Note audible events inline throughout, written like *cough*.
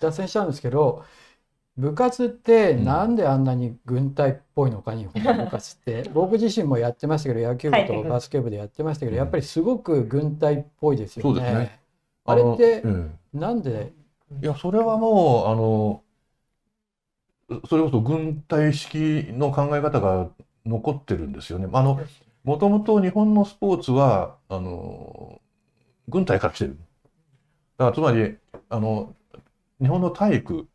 脱線しちゃうんですけど部活ってなんであんなに軍隊っぽいのか、日本の部活って。*laughs* 僕自身もやってましたけど野球部とバスケ部でやってましたけど、やっぱりすごく軍隊っぽいですよね。ね。あれってなんで？いやそれはもうあのそれこそ軍隊式の考え方が残ってるんですよね。あのもともと日本のスポーツはあの軍隊から来てる。だからつまりあの日本の体育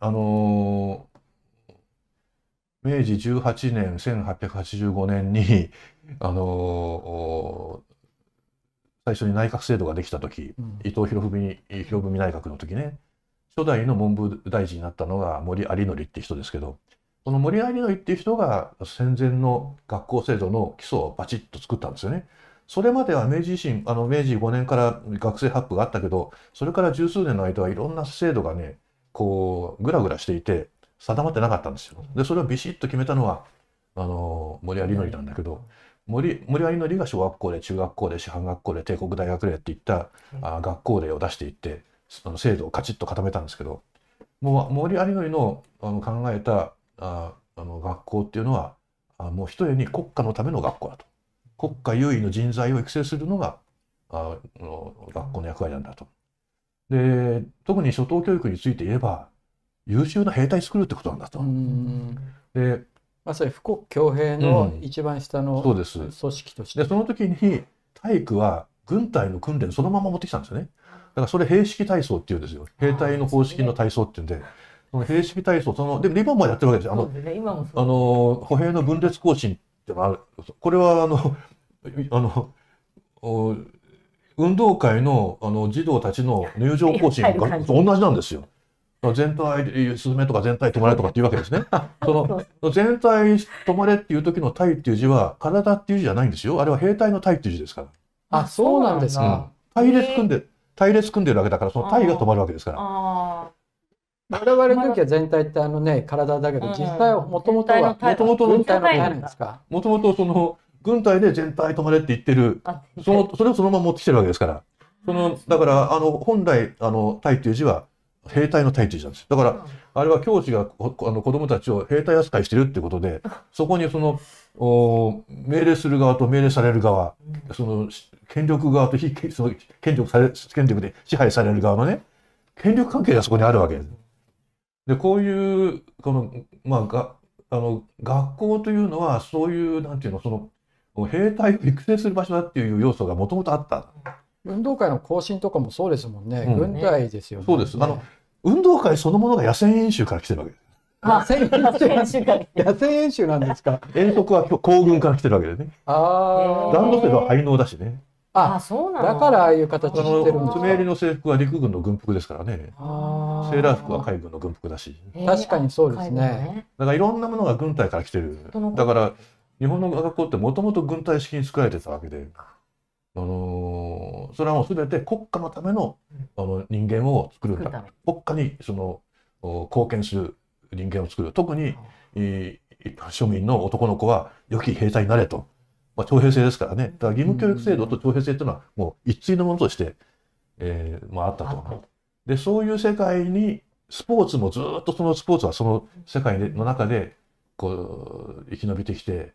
あの明治18年1885年にあの最初に内閣制度ができた時、うん、伊藤博文博文内閣の時ね初代の文部大臣になったのが森有則って人ですけどこの森有則っていう人が戦前の学校制度の基礎をバチッと作ったんですよね。それまでは明治維新あの明治5年から学生発布があったけどそれから十数年の間はいろんな制度がねこうグラグラしていて定まってなかったんですよ。でそれをビシッと決めたのはあの森有則なんだけど森森有則が小学校で中学校で師範学校で帝国大学例っていった、あ学校例を出していってあの制度をカチッと固めたんですけどもう森有則のあの考えたああの学校っていうのはあもう一重に国家のための学校だと国家優位の人材を育成するのがあの学校の役割なんだと。で特に初等教育について言えば優秀な兵隊作るってことなんだと。でまさに富国強兵の一番下の組織として、でその時に体育は軍隊の訓練そのまま持ってきたんですよね。だからそれ兵式体操っていうんですよ。兵隊の方式の体操っていうんで、その兵式体操、その、でも今もやってるわけですよ。あの、ね、あの、歩兵の分裂行進ってのがある。これはあの、*laughs* あの、運動会のあの児童たちの入場行進が同じなんですよ。全体スズメとか全体止まれとかっていうわけですね。*laughs* その全体止まれっていう時の体っていう字は体っていう字じゃないんですよ。あれは兵隊の体っていう字ですから。あ、そうなんですか。隊列組んで隊列組んでるわけだからその隊が止まるわけですから。我々の時は全体ってあのね体だけど実際はもともとはもともとの隊のなんですか？もともとその軍隊で全体止まれって言ってる。そのそれをそのまま持ってきてるわけですから。そのだからあの本来あの隊っていう字は兵隊の隊という字なんです。だから、あれは教師があの子供たちを兵隊扱いしてるってことで、そこにそのお命令する側と命令される側、その権力側と非その権力され権力で支配される側のね、権力関係がそこにあるわけです。で、こういう、この、まあ、があの学校というのは、そういう、なんていうの、その、兵隊を育成する場所だっていう要素がもともとあった。運動会の行進とかもそうですもんね。うん、軍隊ですよね。そうです。あの、運動会そのものが野戦演習から来てるわけです。*laughs* 野戦演習野戦演習なんですか？遠足は行軍から来てるわけでね。ああ。ランドセルは廃能だしね。あ、そうなの？だからああいう形してるんです爪襟の制服は陸軍の軍服ですからね。セーラー服は海軍の軍服だし。確かにそうですね。だからいろんなものが軍隊から来てる。だから日本の学校ってもともと軍隊式に作られてたわけで。あのー、それはもう全て国家のためのあの人間を作るんだ国家にその貢献する人間を作る特に、えー、庶民の男の子は良き兵隊になれと、まあ、徴兵制ですからねだから義務教育制度と徴兵制というのはもう一対のものとして、えーまあ、あったと。でそういう世界にスポーツもずっとそのスポーツはその世界の中でこう生き延びてきて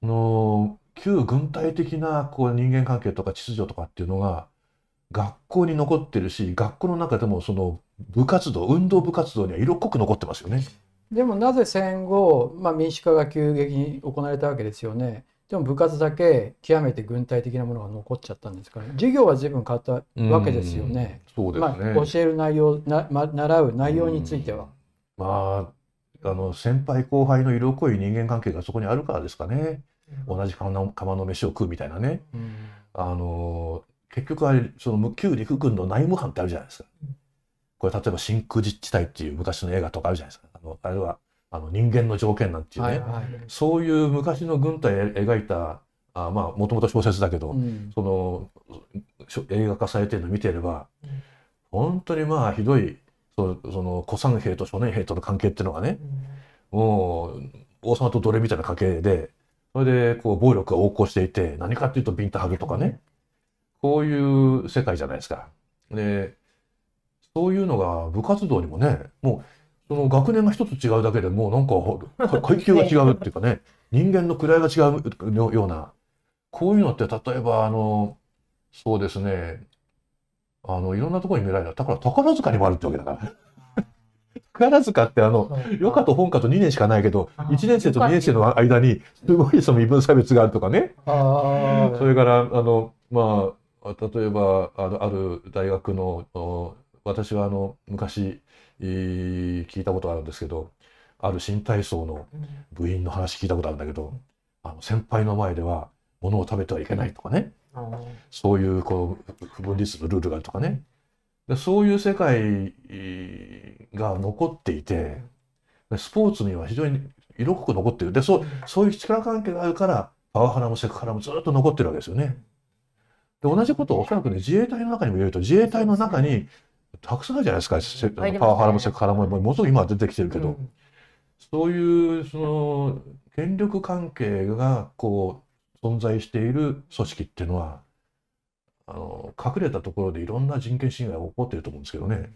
その旧軍隊的なこう人間関係とか秩序とかっていうのが学校に残ってるし学校の中でもその部活動運動部活動には色濃く残ってますよね。でもなぜ戦後、まあ、民主化が急激に行われたわけですよね。でも部活だけ極めて軍隊的なものが残っちゃったんですから、授業は随分変わったわけですよね。うそうですね、まあ、教える内容な、ま、習う内容については。まああの先輩後輩の色濃い人間関係がそこにあるからですかね。同じ釜の釜の飯を食うみたいなね、うん、あの結局あれその旧陸軍の内務班ってあるじゃないですか。これ例えば真空実地帯っていう昔の映画とかあるじゃないですか。あのあれはあの人間の条件なんていうね、はいはい、そういう昔の軍隊描いたあまあもともと小説だけど、うん、その映画化されてるの見てれば、うん、本当にまあひどいそその古参兵と初年兵との関係っていうのがね、うん、もう王様と奴隷みたいな関係でそれでこう暴力が横行していて何かっていうとビンタハグとかね。こういう世界じゃないですか。でそういうのが部活動にもねもうその学年が一つ違うだけでもうなんか階級が違うっていうかね *laughs* 人間の位が違うようなこういうのって例えばあのそうですねあのいろんなところに見られるだから宝塚にもあるってわけだから。*laughs* 宝塚ってあの余暇と本科と2年しかないけど1年生と2年生の間にすごいその身分差別があるとかね。それからあのまあ例えばあのある大学の私はあの昔聞いたことあるんですけどある新体操の部員の話聞いたことあるんだけどあの先輩の前では物を食べてはいけないとかね。そういうこう不分率のルールがあるとかね。でそういう世界が残っていてスポーツには非常に色濃く残っている。でそうそういう力関係があるからパワハラもセクハラもずっと残ってるわけですよね。で同じことをおそらくね自衛隊の中にも言えると自衛隊の中にたくさんあるじゃないですか、パワハラもセクハラもものすごく今は出てきてるけど、うん、そういうその権力関係がこう存在している組織っていうのはあの隠れたところでいろんな人権侵害が起こっていると思うんですけどね、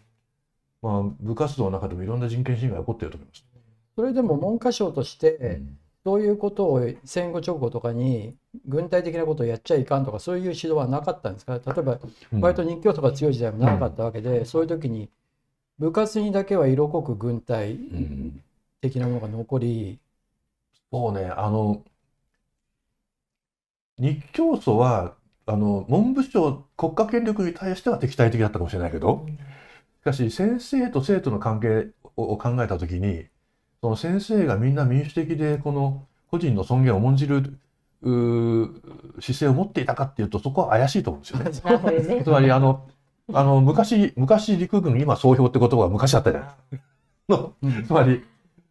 まあ、部活動の中でもいろんな人権侵害が起こっていると思います。それでも文科省として、うん。そういうことを戦後直後とかに軍隊的なことをやっちゃいかんとかそういう指導はなかったんですか？例えば割と日教とか強い時代もなかったわけで、うん、そういう時に部活にだけは色濃く軍隊的なものが残り、そうね。あの日教祖はあの文部省国家権力に対しては敵対的だったかもしれないけど、しかし先生と生徒の関係を考えた時にその先生がみんな民主的でこの個人の尊厳を重んじる姿勢を持っていたかっていうとそこは怪しいと思うんですよね。*laughs* つまりあのあの昔昔陸軍今総評って言葉が昔あったじゃないですか。つまり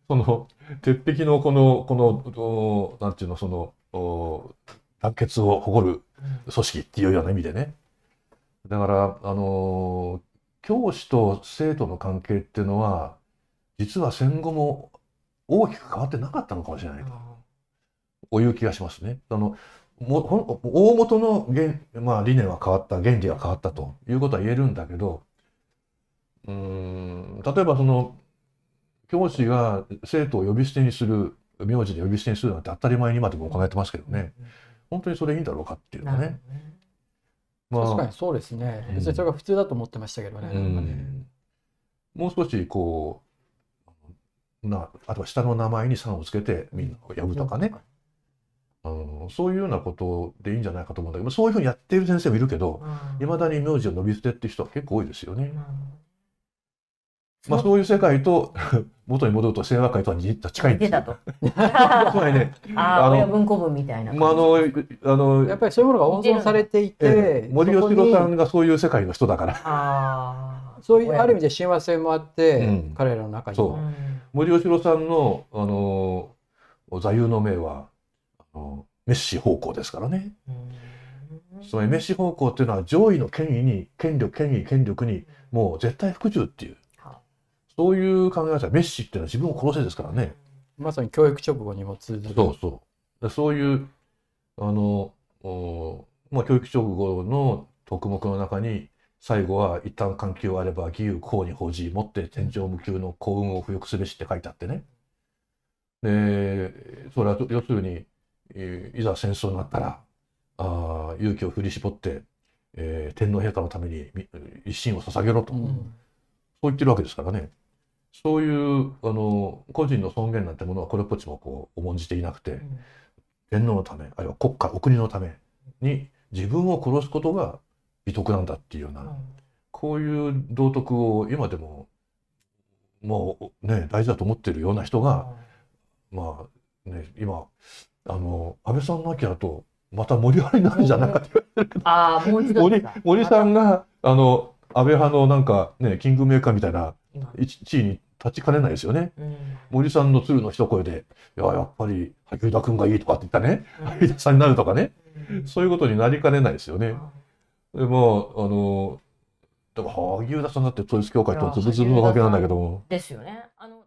その鉄壁のこのこのなんていうのその団結を誇る組織っていうような意味でね。だからあの教師と生徒の関係っていうのは実は戦後も大きく変わってなかったのかもしれないという気がしますね。あのも大元の原、まあ、理念は変わった原理が変わったということは言えるんだけどうん例えばその教師が生徒を呼び捨てにする名字で呼び捨てにするなんて当たり前に今でも行えてますけどね、本当にそれいいんだろうかっていうのはね。まあ、確かにそうですね。別にそれが普通だと思ってましたけどね。うん、ねもう少しこなあとは下の名前に「さん」をつけてみんなを呼ぶとかね、あのそういうようなことでいいんじゃないかと思うんだけどそういうふうにやっている先生もいるけどいま、だに名字を呼び捨てっていう人は結構多いですよね。まあそういう世界と *laughs* 元に戻ると清和会とは近いんですよ。*laughs* つまりね、*laughs* ああ親文庫文みたいな。まああのあのやっぱりそういうものが温存されていて、ええ、森喜朗さんがそういう世界の人だから。そういうある意味で親和性もあって、うん、彼らの中にも。森喜朗さんのあの座右の銘はあのメッシ方向ですからね。つまりメッシ方向っていうのは上位の権威に権力権威権力にもう絶対服従っていうそういう考え方メッシっていうのは自分を殺せですからね。まさに教育直後にも通ずる。そうそう。そういうあのまあ、教育直後の徳目の中に最後は一旦環境あれば義勇公に報じ持って天井無休の幸運を不欲すべしって書いてあってね。でそれは要するに、えー、いざ戦争になったらあ勇気を振り絞って、えー、天皇陛下のために一心を捧げろと、うん、そう言ってるわけですからね。そういうあの個人の尊厳なんてものはこれっぽっちもこう重んじていなくて、うん、天皇のためあるいは国家お国のために自分を殺すことが美徳なんだっていうような、うん、こういう道徳を今でももうね大事だと思ってるような人が、うん、まあね今あの安倍さんの秋だとまた盛り上がりになるんじゃないかって言われてるけどあ森森さんがあの安倍派のなんかねキングメーカーみたいな地位に立ちかねないですよね。うん、森さんの鶴の一声で「いややっぱり萩生田君がいい」とかって言ったね、萩生田さんになるとかね、そういうことになりかねないですよね。でもあのだから萩生田さんだって統一教会とズブズブのわけなんだけども。ですよね。あの